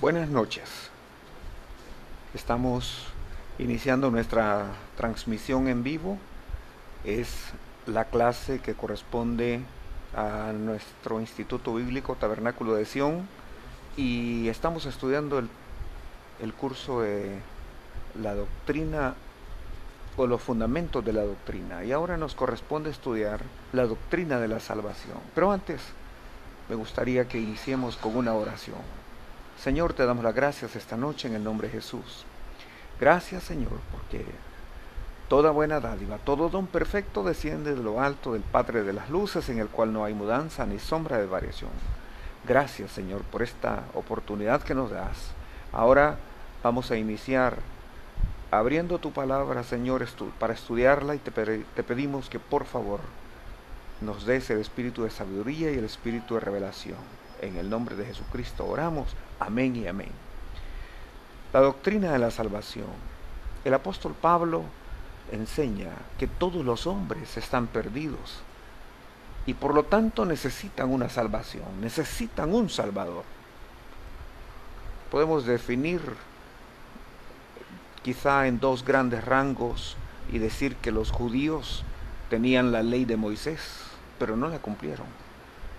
Buenas noches. Estamos iniciando nuestra transmisión en vivo. Es la clase que corresponde a nuestro Instituto Bíblico Tabernáculo de Sion y estamos estudiando el, el curso de la doctrina o los fundamentos de la doctrina. Y ahora nos corresponde estudiar la doctrina de la salvación. Pero antes me gustaría que iniciemos con una oración. Señor, te damos las gracias esta noche en el nombre de Jesús. Gracias, Señor, porque toda buena dádiva, todo don perfecto desciende de lo alto del Padre de las Luces, en el cual no hay mudanza ni sombra de variación. Gracias, Señor, por esta oportunidad que nos das. Ahora vamos a iniciar abriendo tu palabra, Señor, para estudiarla y te, pedimos que por favor nos des el espíritu de sabiduría y el espíritu de revelación. En el nombre de Jesucristo oramos. Amén y amén. La doctrina de la salvación. El apóstol Pablo enseña que todos los hombres están perdidos y por lo tanto necesitan una salvación, necesitan un salvador. Podemos definir quizá en dos grandes rangos y decir que los judíos tenían la ley de Moisés, pero no la cumplieron.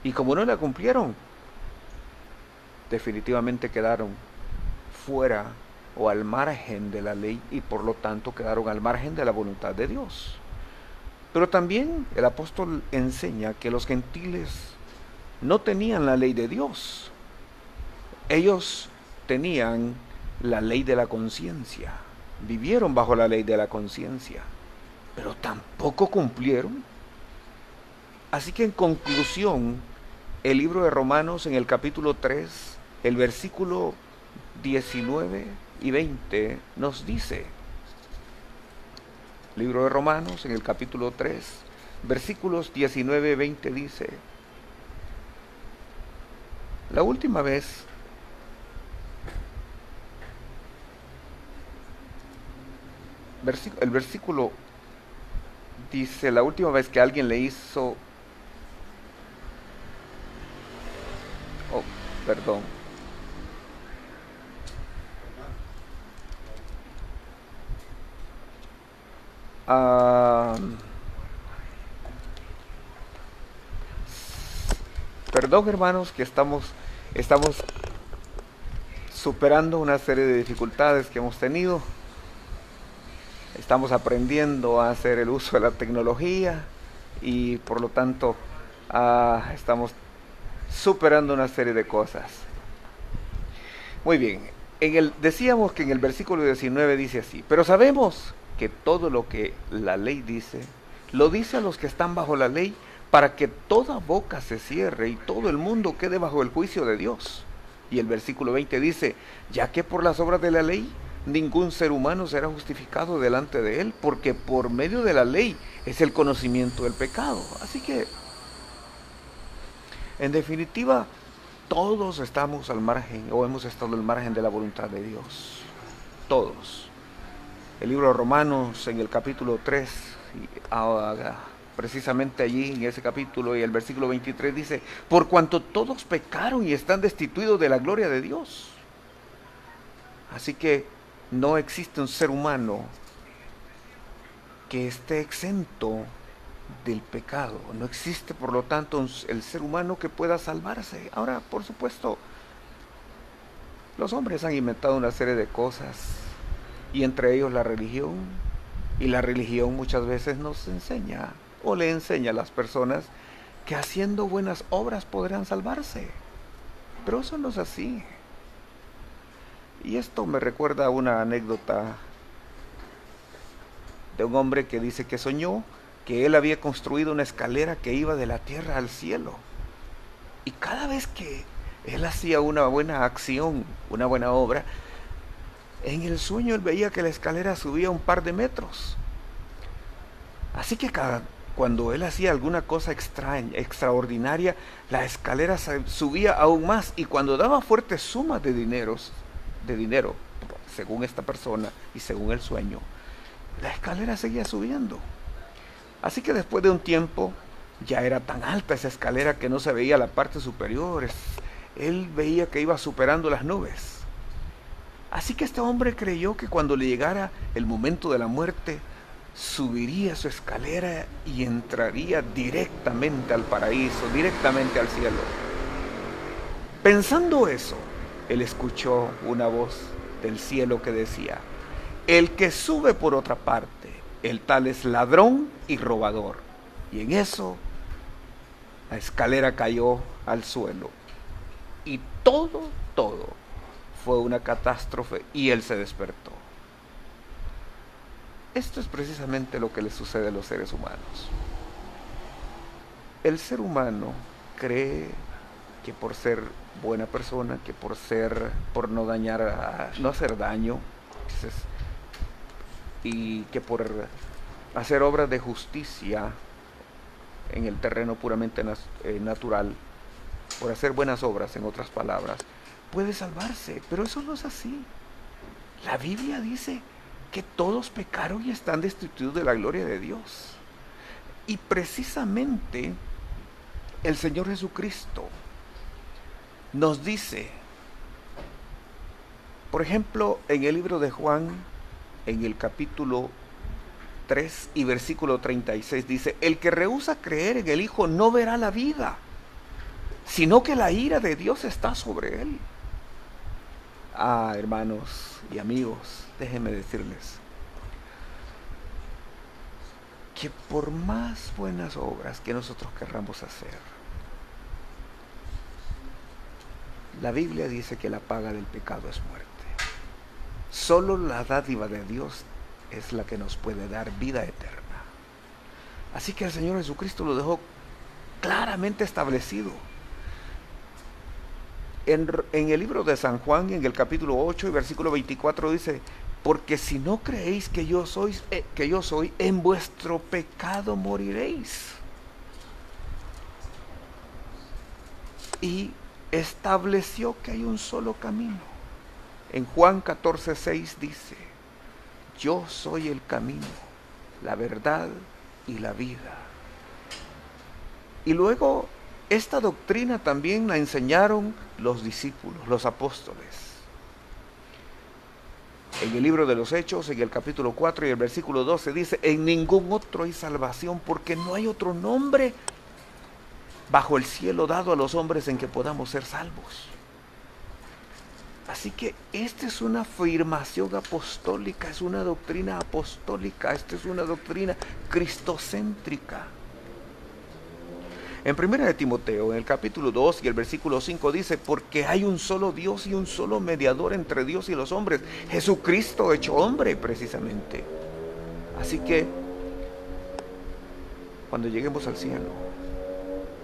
Y como no la cumplieron, definitivamente quedaron fuera o al margen de la ley y por lo tanto quedaron al margen de la voluntad de Dios. Pero también el apóstol enseña que los gentiles no tenían la ley de Dios. Ellos tenían la ley de la conciencia, vivieron bajo la ley de la conciencia, pero tampoco cumplieron. Así que en conclusión, el libro de Romanos en el capítulo 3 el versículo 19 y 20 nos dice, libro de Romanos en el capítulo 3, versículos 19 y 20 dice, la última vez el versículo dice, la última vez que alguien le hizo, oh, perdón, perdón hermanos que estamos, estamos superando una serie de dificultades que hemos tenido. Estamos aprendiendo a hacer el uso de la tecnología y por lo tanto ah, estamos superando una serie de cosas. Muy bien, en el, decíamos que en el versículo 19 dice así, pero sabemos que todo lo que la ley dice, lo dice a los que están bajo la ley, para que toda boca se cierre y todo el mundo quede bajo el juicio de Dios. Y el versículo 20 dice, ya que por las obras de la ley ningún ser humano será justificado delante de él, porque por medio de la ley es el conocimiento del pecado. Así que, en definitiva, todos estamos al margen o hemos estado al margen de la voluntad de Dios. Todos el libro de Romanos en el capítulo 3, precisamente allí en ese capítulo y el versículo 23 dice, por cuanto todos pecaron y están destituidos de la gloria de Dios. Así que no existe un ser humano que esté exento del pecado. No existe, por lo tanto, el ser humano que pueda salvarse. Ahora, por supuesto, los hombres han inventado una serie de cosas y entre ellos la religión. Y la religión muchas veces nos enseña o le enseña a las personas que haciendo buenas obras podrán salvarse. Pero eso no es así. Y esto me recuerda a una anécdota de un hombre que dice que soñó que él había construido una escalera que iba de la tierra al cielo. Y cada vez que él hacía una buena acción, una buena obra, en el sueño él veía que la escalera subía un par de metros. Así que cada, cuando él hacía alguna cosa extraña, extraordinaria, la escalera subía aún más y cuando daba fuertes sumas de dineros, de dinero, según esta persona y según el sueño, la escalera seguía subiendo. Así que después de un tiempo ya era tan alta esa escalera que no se veía la parte superior. Él veía que iba superando las nubes Así que este hombre creyó que cuando le llegara el momento de la muerte, subiría su escalera y entraría directamente al paraíso, directamente al cielo. Pensando eso, él escuchó una voz del cielo que decía, el que sube por otra parte, el tal es ladrón y robador. Y en eso la escalera cayó al suelo. Y todo, todo fue una catástrofe y él se despertó. Esto es precisamente lo que le sucede a los seres humanos. El ser humano cree que por ser buena persona, que por ser, por no dañar, no hacer daño, y que por hacer obras de justicia en el terreno puramente eh, natural, por hacer buenas obras, en otras palabras, puede salvarse. Pero eso no es así. La Biblia dice que todos pecaron y están destituidos de la gloria de Dios. Y precisamente el Señor Jesucristo nos dice, por ejemplo, en el libro de Juan, en el capítulo 3 y versículo 36 dice, el que rehúsa creer en el Hijo no verá la vida, sino que la ira de Dios está sobre él. Ah, hermanos y amigos, déjenme decirles que por más buenas obras que nosotros querramos hacer, la Biblia dice que la paga del pecado es muerte. Solo la dádiva de Dios es la que nos puede dar vida eterna. Así que el Señor Jesucristo lo dejó claramente establecido. En, el libro de San Juan, en el capítulo 8 y versículo 24 dice, porque si no creéis que yo soy, eh, que yo soy, en vuestro pecado moriréis. Y estableció que hay un solo camino. En Juan 14, 6 dice, yo soy el camino, la verdad y la vida. Y luego esta doctrina también la enseñaron los discípulos, los apóstoles. En el libro de los Hechos, en el capítulo 4 y el versículo 12 dice, en ningún otro hay salvación porque no hay otro nombre bajo el cielo dado a los hombres en que podamos ser salvos. Así que esta es una afirmación apostólica, es una doctrina apostólica, esta es una doctrina cristocéntrica. En 1 de Timoteo, en el capítulo 2 y el versículo 5 dice, porque hay un solo Dios y un solo mediador entre Dios y los hombres, Jesucristo hecho hombre precisamente. Así que cuando lleguemos al cielo,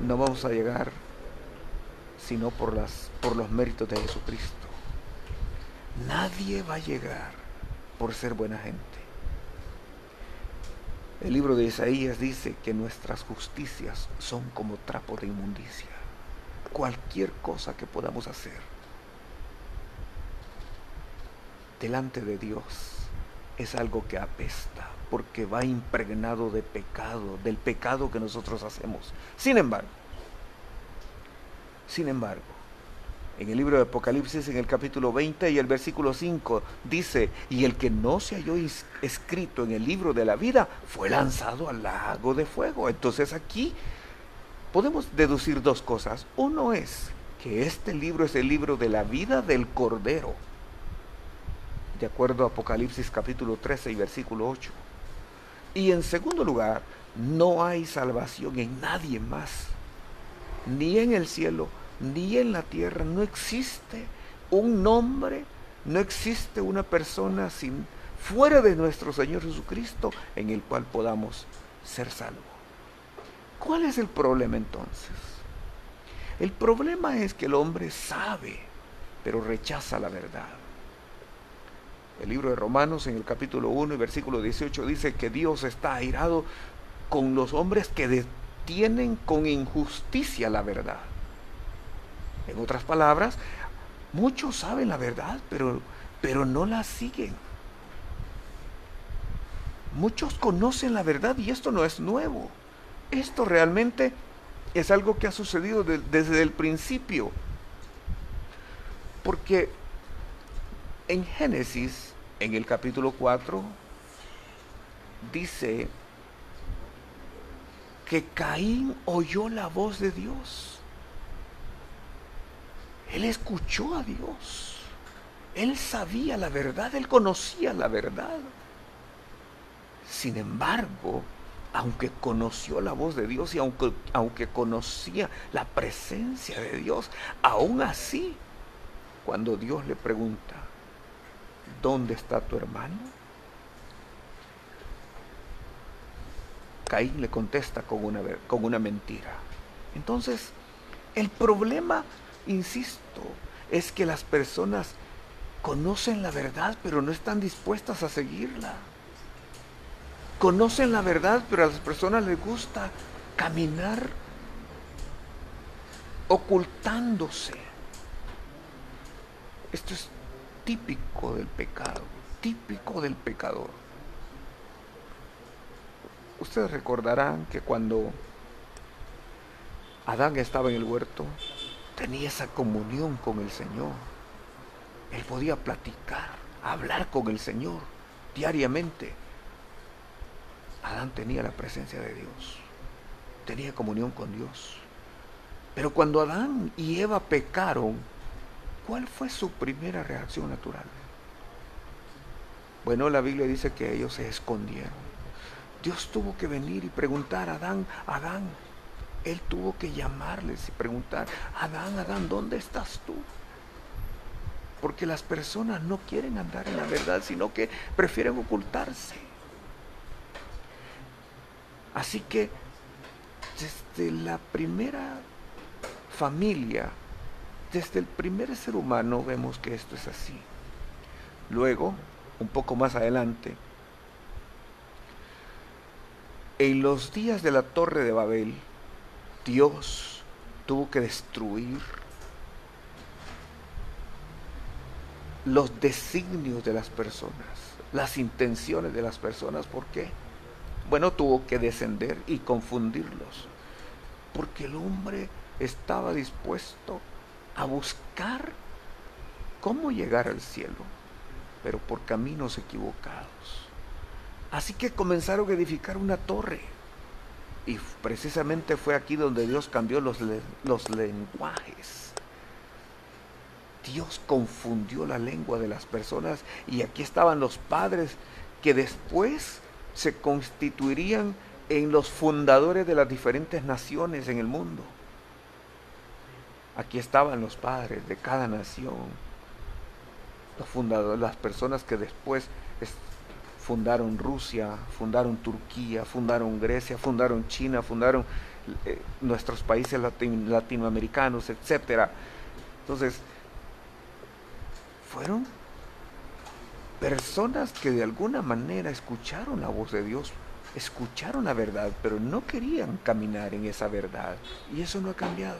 no vamos a llegar sino por, las, por los méritos de Jesucristo. Nadie va a llegar por ser buena gente. El libro de Isaías dice que nuestras justicias son como trapo de inmundicia. Cualquier cosa que podamos hacer delante de Dios es algo que apesta porque va impregnado de pecado, del pecado que nosotros hacemos. Sin embargo, sin embargo, en el libro de Apocalipsis, en el capítulo 20 y el versículo 5, dice, y el que no se halló escrito en el libro de la vida fue lanzado al lago de fuego. Entonces aquí podemos deducir dos cosas. Uno es que este libro es el libro de la vida del Cordero, de acuerdo a Apocalipsis capítulo 13 y versículo 8. Y en segundo lugar, no hay salvación en nadie más, ni en el cielo, ni en la tierra. No existe un nombre, no existe una persona sin fuera de nuestro Señor Jesucristo en el cual podamos ser salvos. ¿Cuál es el problema entonces? El problema es que el hombre sabe, pero rechaza la verdad. El libro de Romanos en el capítulo 1 y versículo 18 dice que Dios está airado con los hombres que detienen con injusticia la verdad. En otras palabras, muchos saben la verdad, pero, pero no la siguen. Muchos conocen la verdad y esto no es nuevo. Esto realmente es algo que ha sucedido desde el principio. Porque En Génesis, en el capítulo 4, dice que Caín oyó la voz de Dios. Él escuchó a Dios. Él sabía la verdad, él conocía la verdad. Sin embargo, aunque conoció la voz de Dios y aunque, aunque conocía la presencia de Dios, aún así, cuando Dios le pregunta, ¿dónde está tu hermano? Caín le contesta con una, con una mentira. Entonces, el problema, insisto, es que las personas conocen la verdad, pero no están dispuestas a seguirla conocen la verdad, pero a las personas les gusta caminar ocultándose. Esto es típico del pecado, típico del pecador. Ustedes recordarán que cuando Adán estaba en el huerto, tenía esa comunión con el Señor. Él podía platicar, hablar con el Señor diariamente. Adán tenía la presencia de Dios, tenía comunión con Dios. Pero cuando Adán y Eva pecaron, ¿cuál fue su primera reacción natural? Bueno, la Biblia dice que ellos se escondieron. Dios tuvo que venir y preguntar a Adán, Adán, Él tuvo que llamarles y preguntar, Adán, Adán, ¿dónde estás tú? Porque las personas no quieren andar en la verdad, sino que prefieren ocultarse. Así que desde la primera familia, desde el primer ser humano vemos que esto es así. Luego, un poco más adelante, en los días de la torre de Babel, Dios tuvo que destruir los designios de las personas, las intenciones de las personas. ¿Por qué? Bueno, tuvo que descender y confundirlos, porque el hombre estaba dispuesto a buscar cómo llegar al cielo, pero por caminos equivocados. Así que comenzaron a edificar una torre. Y precisamente fue aquí donde Dios cambió los, los lenguajes. Dios confundió la lengua de las personas y aquí estaban los padres que después se constituirían en los fundadores de las diferentes naciones en el mundo. Aquí estaban los padres de cada nación, los fundadores, las personas que después fundaron Rusia, fundaron Turquía, fundaron Grecia, fundaron China, fundaron eh, nuestros países latinoamericanos, etcétera. Entonces, fueron personas que de alguna manera escucharon la voz de Dios, escucharon la verdad, pero no querían caminar en esa verdad. Y eso no ha cambiado.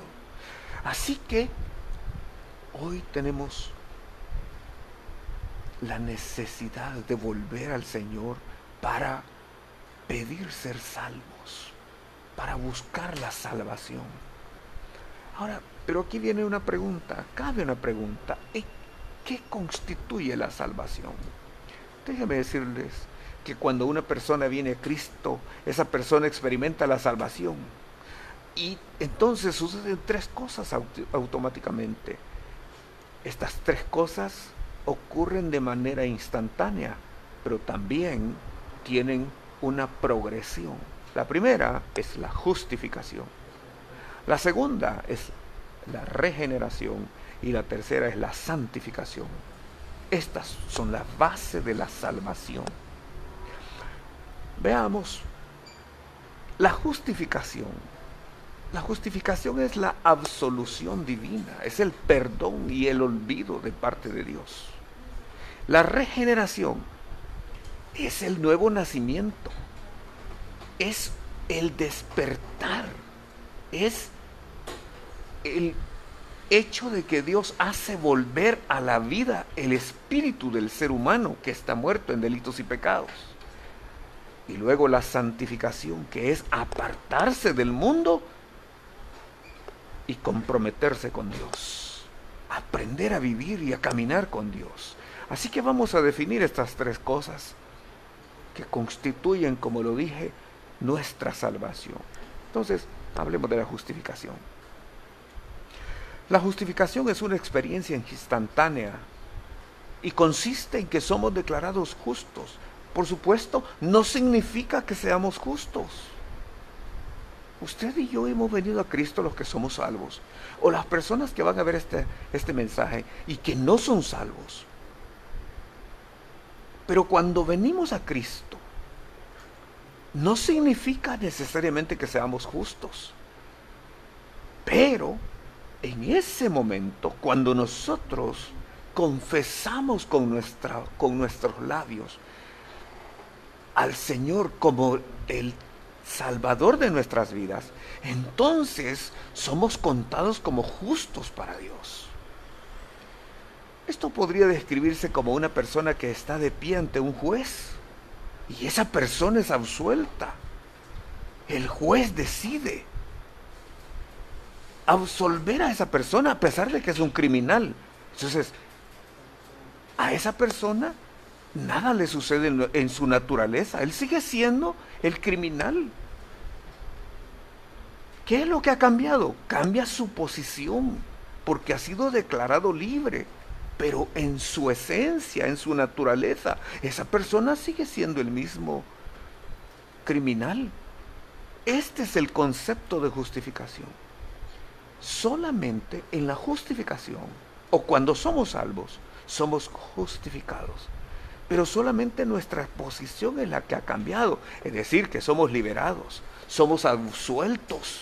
Así que hoy tenemos la necesidad de volver al Señor para pedir ser salvos, para buscar la salvación. Ahora, pero aquí viene una pregunta, cabe una pregunta. ¿Qué constituye la salvación? Déjenme decirles que cuando una persona viene a Cristo, esa persona experimenta la salvación. Y entonces suceden tres cosas automáticamente. Estas tres cosas ocurren de manera instantánea, pero también tienen una progresión. La primera es la justificación. La segunda es la regeneración y la tercera es la santificación. Estas son las bases de la salvación. Veamos la justificación. La justificación es la absolución divina, es el perdón y el olvido de parte de Dios. La regeneración es el nuevo nacimiento, es el despertar, es el hecho de que Dios hace volver a la vida el espíritu del ser humano que está muerto en delitos y pecados. Y luego la santificación, que es apartarse del mundo y comprometerse con Dios. aprender a vivir y a caminar con Dios. Así que vamos a definir estas tres cosas que constituyen, como lo dije, nuestra salvación. Entonces, hablemos de la justificación. La justificación es una experiencia instantánea y consiste en que somos declarados justos. Por supuesto, no significa que seamos justos. Usted y yo hemos venido a Cristo los que somos salvos. O las personas que van a ver este, este mensaje y que no son salvos. Pero cuando venimos a Cristo, no significa necesariamente que seamos justos. Pero en ese momento, cuando nosotros confesamos con, nuestra, con nuestros labios al Señor como el Salvador de nuestras vidas, entonces somos contados como justos para Dios. Esto podría describirse como una persona que está de pie ante un juez y esa persona es absuelta. El juez decide absolver a esa persona a pesar de que es un criminal. Entonces, a esa persona nada le sucede en, su naturaleza. Él sigue siendo el criminal. ¿Qué es lo que ha cambiado? Cambia su posición porque ha sido declarado libre. Pero en su esencia, en su naturaleza, esa persona sigue siendo el mismo criminal. Este es el concepto de justificación solamente en la justificación o cuando somos salvos, somos justificados. Pero solamente nuestra posición es la que ha cambiado, es decir, que somos liberados, somos absueltos.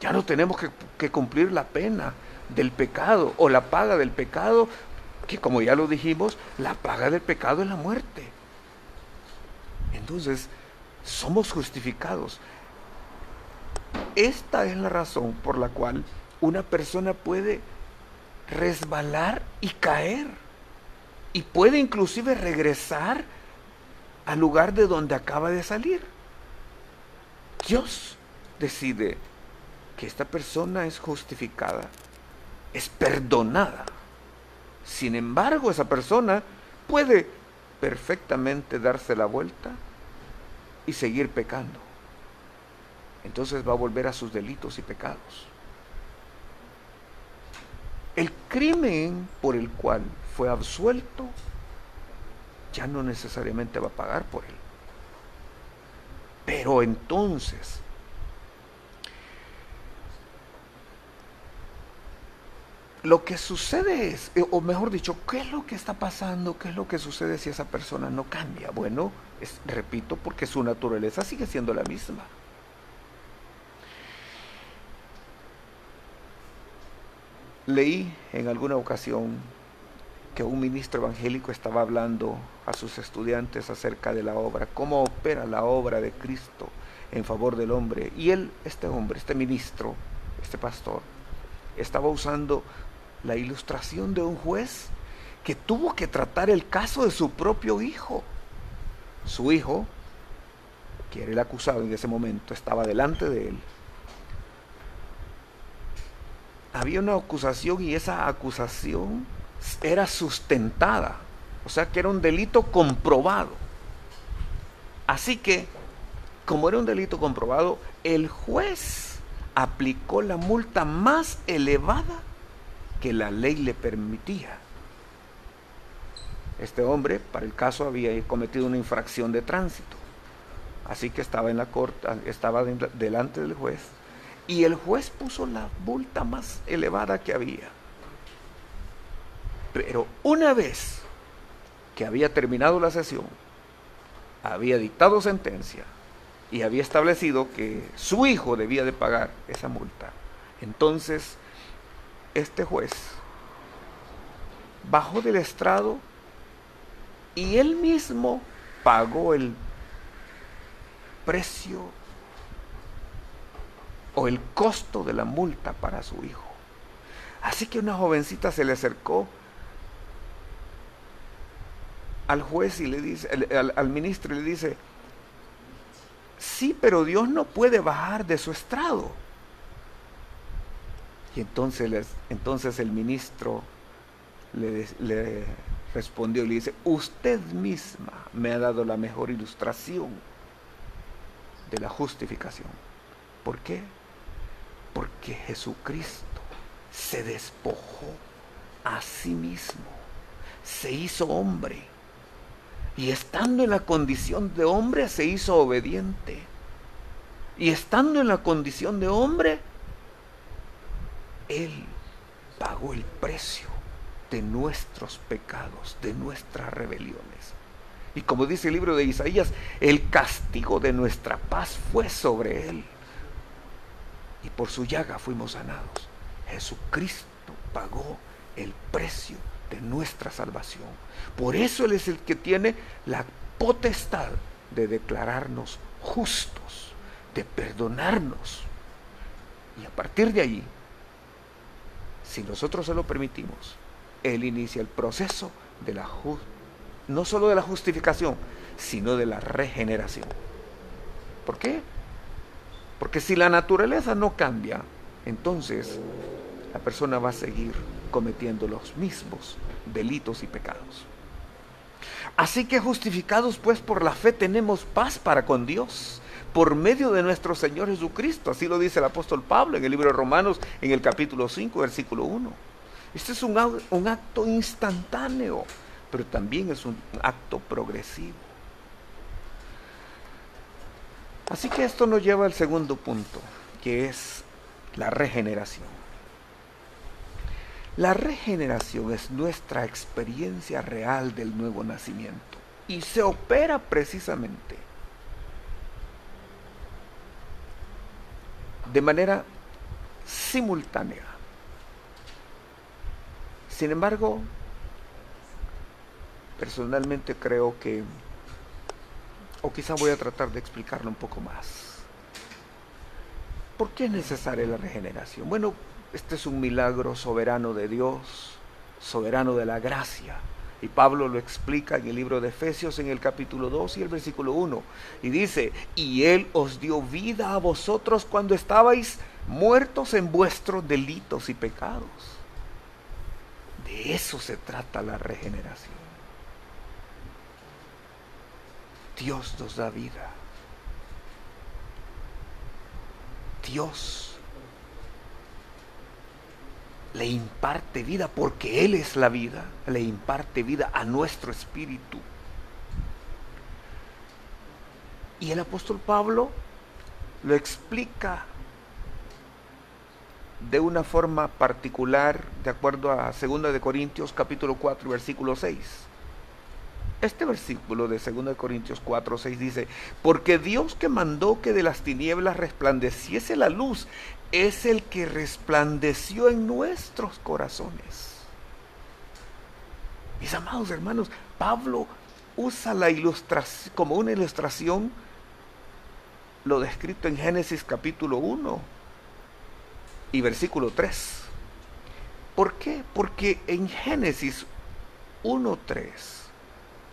Ya no tenemos que, que cumplir la pena del pecado o la paga del pecado, que como ya lo dijimos, la paga del pecado es la muerte. Entonces, somos justificados. Esta es la razón por la cual una persona puede resbalar y caer. Y puede inclusive regresar al lugar de donde acaba de salir. Dios decide que esta persona es justificada, es perdonada. Sin embargo, esa persona puede perfectamente darse la vuelta y seguir pecando entonces va a volver a sus delitos y pecados. El crimen por el cual fue absuelto ya no necesariamente va a pagar por él. Pero entonces, lo que sucede es, eh, o mejor dicho, ¿qué es lo que está pasando? ¿Qué es lo que sucede si esa persona no cambia? Bueno, repito, porque su naturaleza sigue siendo la misma. Leí en alguna ocasión que un ministro evangélico estaba hablando a sus estudiantes acerca de la obra, cómo opera la obra de Cristo en favor del hombre. Y él, este hombre, este ministro, este pastor, estaba usando la ilustración de un juez que tuvo que tratar el caso de su propio hijo. Su hijo, que era el acusado en ese momento, estaba delante de él había una acusación y esa acusación era sustentada, o sea que era un delito comprobado. Así que, como era un delito comprobado, el juez aplicó la multa más elevada que la ley le permitía. Este hombre, para el caso, había cometido una infracción de tránsito. Así que estaba en la corte, estaba delante del juez y el juez puso la multa más elevada que había. Pero una vez que había terminado la sesión, había dictado sentencia y había establecido que su hijo debía de pagar esa multa, entonces este juez bajó del estrado y él mismo pagó el precio o el costo de la multa para su hijo. Así que una jovencita se le acercó al juez y le dice, al, ministro y le dice, sí, pero Dios no puede bajar de su estrado. Y entonces, entonces el ministro le, le respondió y le dice, usted misma me ha dado la mejor ilustración de la justificación. ¿Por qué? Porque Jesucristo se despojó a sí mismo, se hizo hombre y estando en la condición de hombre se hizo obediente. Y estando en la condición de hombre, Él pagó el precio de nuestros pecados, de nuestras rebeliones. Y como dice el libro de Isaías, el castigo de nuestra paz fue sobre Él. Y por su llaga fuimos sanados. Jesucristo pagó el precio de nuestra salvación. Por eso Él es el que tiene la potestad de declararnos justos, de perdonarnos. Y a partir de allí, si nosotros se lo permitimos, Él inicia el proceso de la no solo de la justificación, sino de la regeneración. ¿Por qué? Porque si la naturaleza no cambia, entonces la persona va a seguir cometiendo los mismos delitos y pecados. Así que justificados pues por la fe tenemos paz para con Dios por medio de nuestro Señor Jesucristo. Así lo dice el apóstol Pablo en el libro de Romanos en el capítulo 5, versículo 1. Este es un, un acto instantáneo, pero también es un acto progresivo. Así que esto nos lleva al segundo punto, que es la regeneración. La regeneración es nuestra experiencia real del nuevo nacimiento y se opera precisamente de manera simultánea. Sin embargo, personalmente creo que, o quizá voy a tratar de explicarlo un poco más. ¿Por qué es necesaria la regeneración? Bueno, este es un milagro soberano de Dios, soberano de la gracia. Y Pablo lo explica en el libro de Efesios en el capítulo 2 y el versículo 1. Y dice, y Él os dio vida a vosotros cuando estabais muertos en vuestros delitos y pecados. De eso se trata la regeneración. Dios nos da vida. Dios le imparte vida porque Él es la vida, le imparte vida a nuestro espíritu. Y el apóstol Pablo lo explica de una forma particular de acuerdo a 2 de Corintios capítulo 4 versículo 6. Este versículo de 2 de Corintios 4 6 dice, porque Dios que mandó que de las tinieblas resplandeciese la luz, es el que resplandeció en nuestros corazones. Mis amados hermanos, Pablo usa la ilustración como una ilustración lo descrito en Génesis capítulo 1 y versículo 3. ¿Por qué? Porque en Génesis 1.3,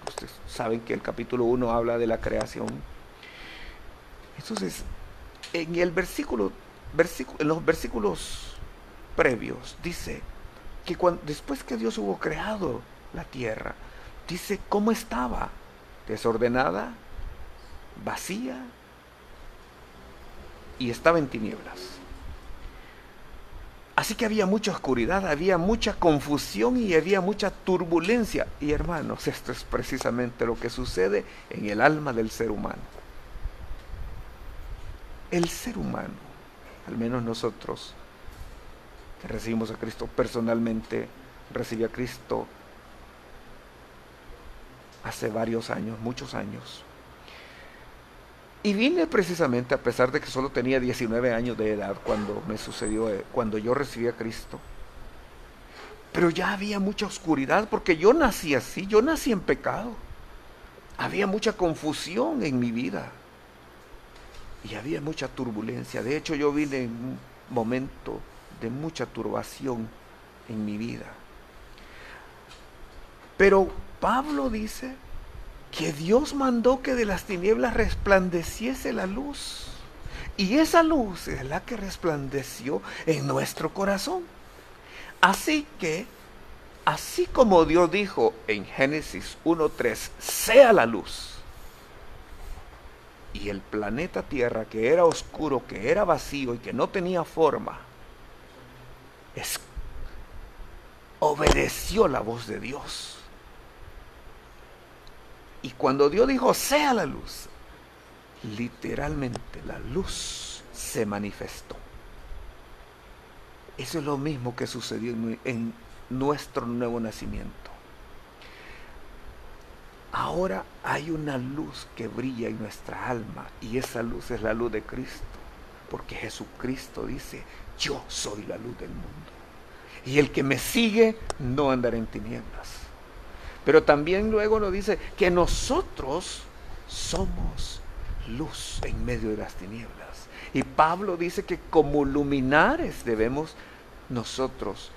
ustedes saben que el capítulo 1 habla de la creación. Entonces, en el versículo en los versículos previos dice que cuando, después que Dios hubo creado la tierra, dice cómo estaba, desordenada, vacía y estaba en tinieblas. Así que había mucha oscuridad, había mucha confusión y había mucha turbulencia. Y hermanos, esto es precisamente lo que sucede en el alma del ser humano. El ser humano al menos nosotros que recibimos a Cristo personalmente, recibí a Cristo hace varios años, muchos años. Y vine precisamente a pesar de que solo tenía 19 años de edad cuando me sucedió, eh, cuando yo recibí a Cristo. Pero ya había mucha oscuridad porque yo nací así, yo nací en pecado. Había mucha confusión en mi vida y había mucha turbulencia. De hecho, yo vine en un momento de mucha turbación en mi vida. Pero Pablo dice que Dios mandó que de las tinieblas resplandeciese la luz. Y esa luz es la que resplandeció en nuestro corazón. Así que, así como Dios dijo en Génesis 1.3, sea la luz. Y el planeta Tierra, que era oscuro, que era vacío y que no tenía forma, obedeció la voz de Dios. Y cuando Dios dijo, sea la luz, literalmente la luz se manifestó. Eso es lo mismo que sucedió en nuestro nuevo nacimiento. Ahora hay una luz que brilla en nuestra alma y esa luz es la luz de Cristo, porque Jesucristo dice, yo soy la luz del mundo. Y el que me sigue no andará en tinieblas. Pero también luego nos dice que nosotros somos luz en medio de las tinieblas. Y Pablo dice que como luminares debemos nosotros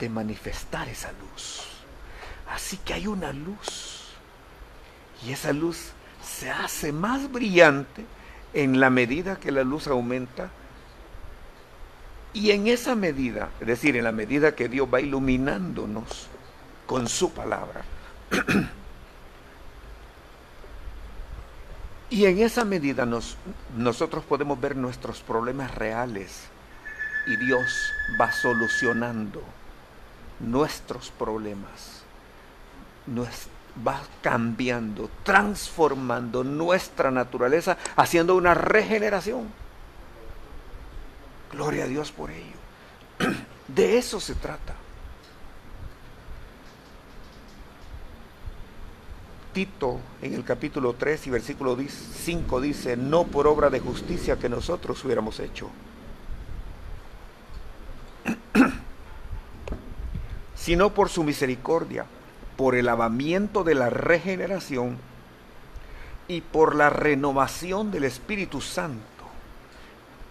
de manifestar esa luz. Así que hay una luz. Y esa luz se hace más brillante en la medida que la luz aumenta. Y en esa medida, es decir, en la medida que Dios va iluminándonos con su palabra, Y en esa medida nos, nosotros podemos ver nuestros problemas reales y Dios va solucionando nuestros problemas, nos va cambiando, transformando nuestra naturaleza, haciendo una regeneración. Gloria a Dios por ello. De eso se trata. Tito en el capítulo 3 y versículo 5 dice, no por obra de justicia que nosotros hubiéramos hecho, sino por su misericordia, por el lavamiento de la regeneración y por la renovación del Espíritu Santo.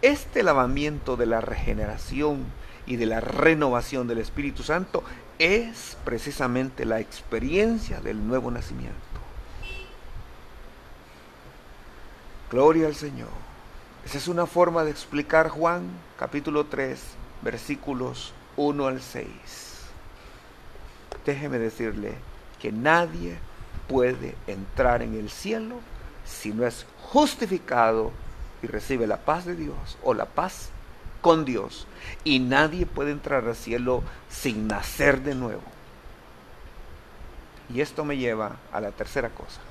Este lavamiento de la regeneración y de la renovación del Espíritu Santo es precisamente la experiencia del nuevo nacimiento. Gloria al Señor. Esa es una forma de explicar Juan capítulo 3, versículos 1 al 6. Déjeme decirle que nadie puede entrar en el cielo si no es justificado y recibe la paz de Dios o la paz con Dios. Y nadie puede entrar al cielo sin nacer de nuevo. Y esto me lleva a la tercera cosa,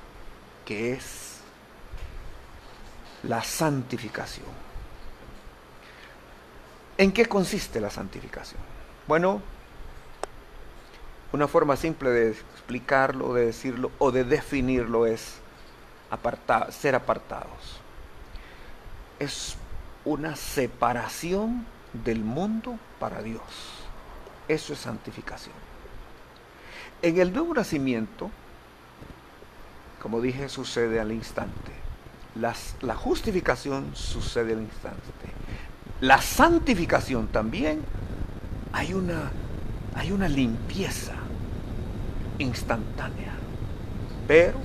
que es la santificación. ¿En qué consiste la santificación? Bueno, una forma simple de explicarlo, de decirlo o de definirlo es ser apartados. Es una separación del mundo para Dios. Eso es santificación. En el nuevo nacimiento, como dije, sucede al instante la justificación sucede al instante. La santificación también hay una, hay una limpieza instantánea. Pero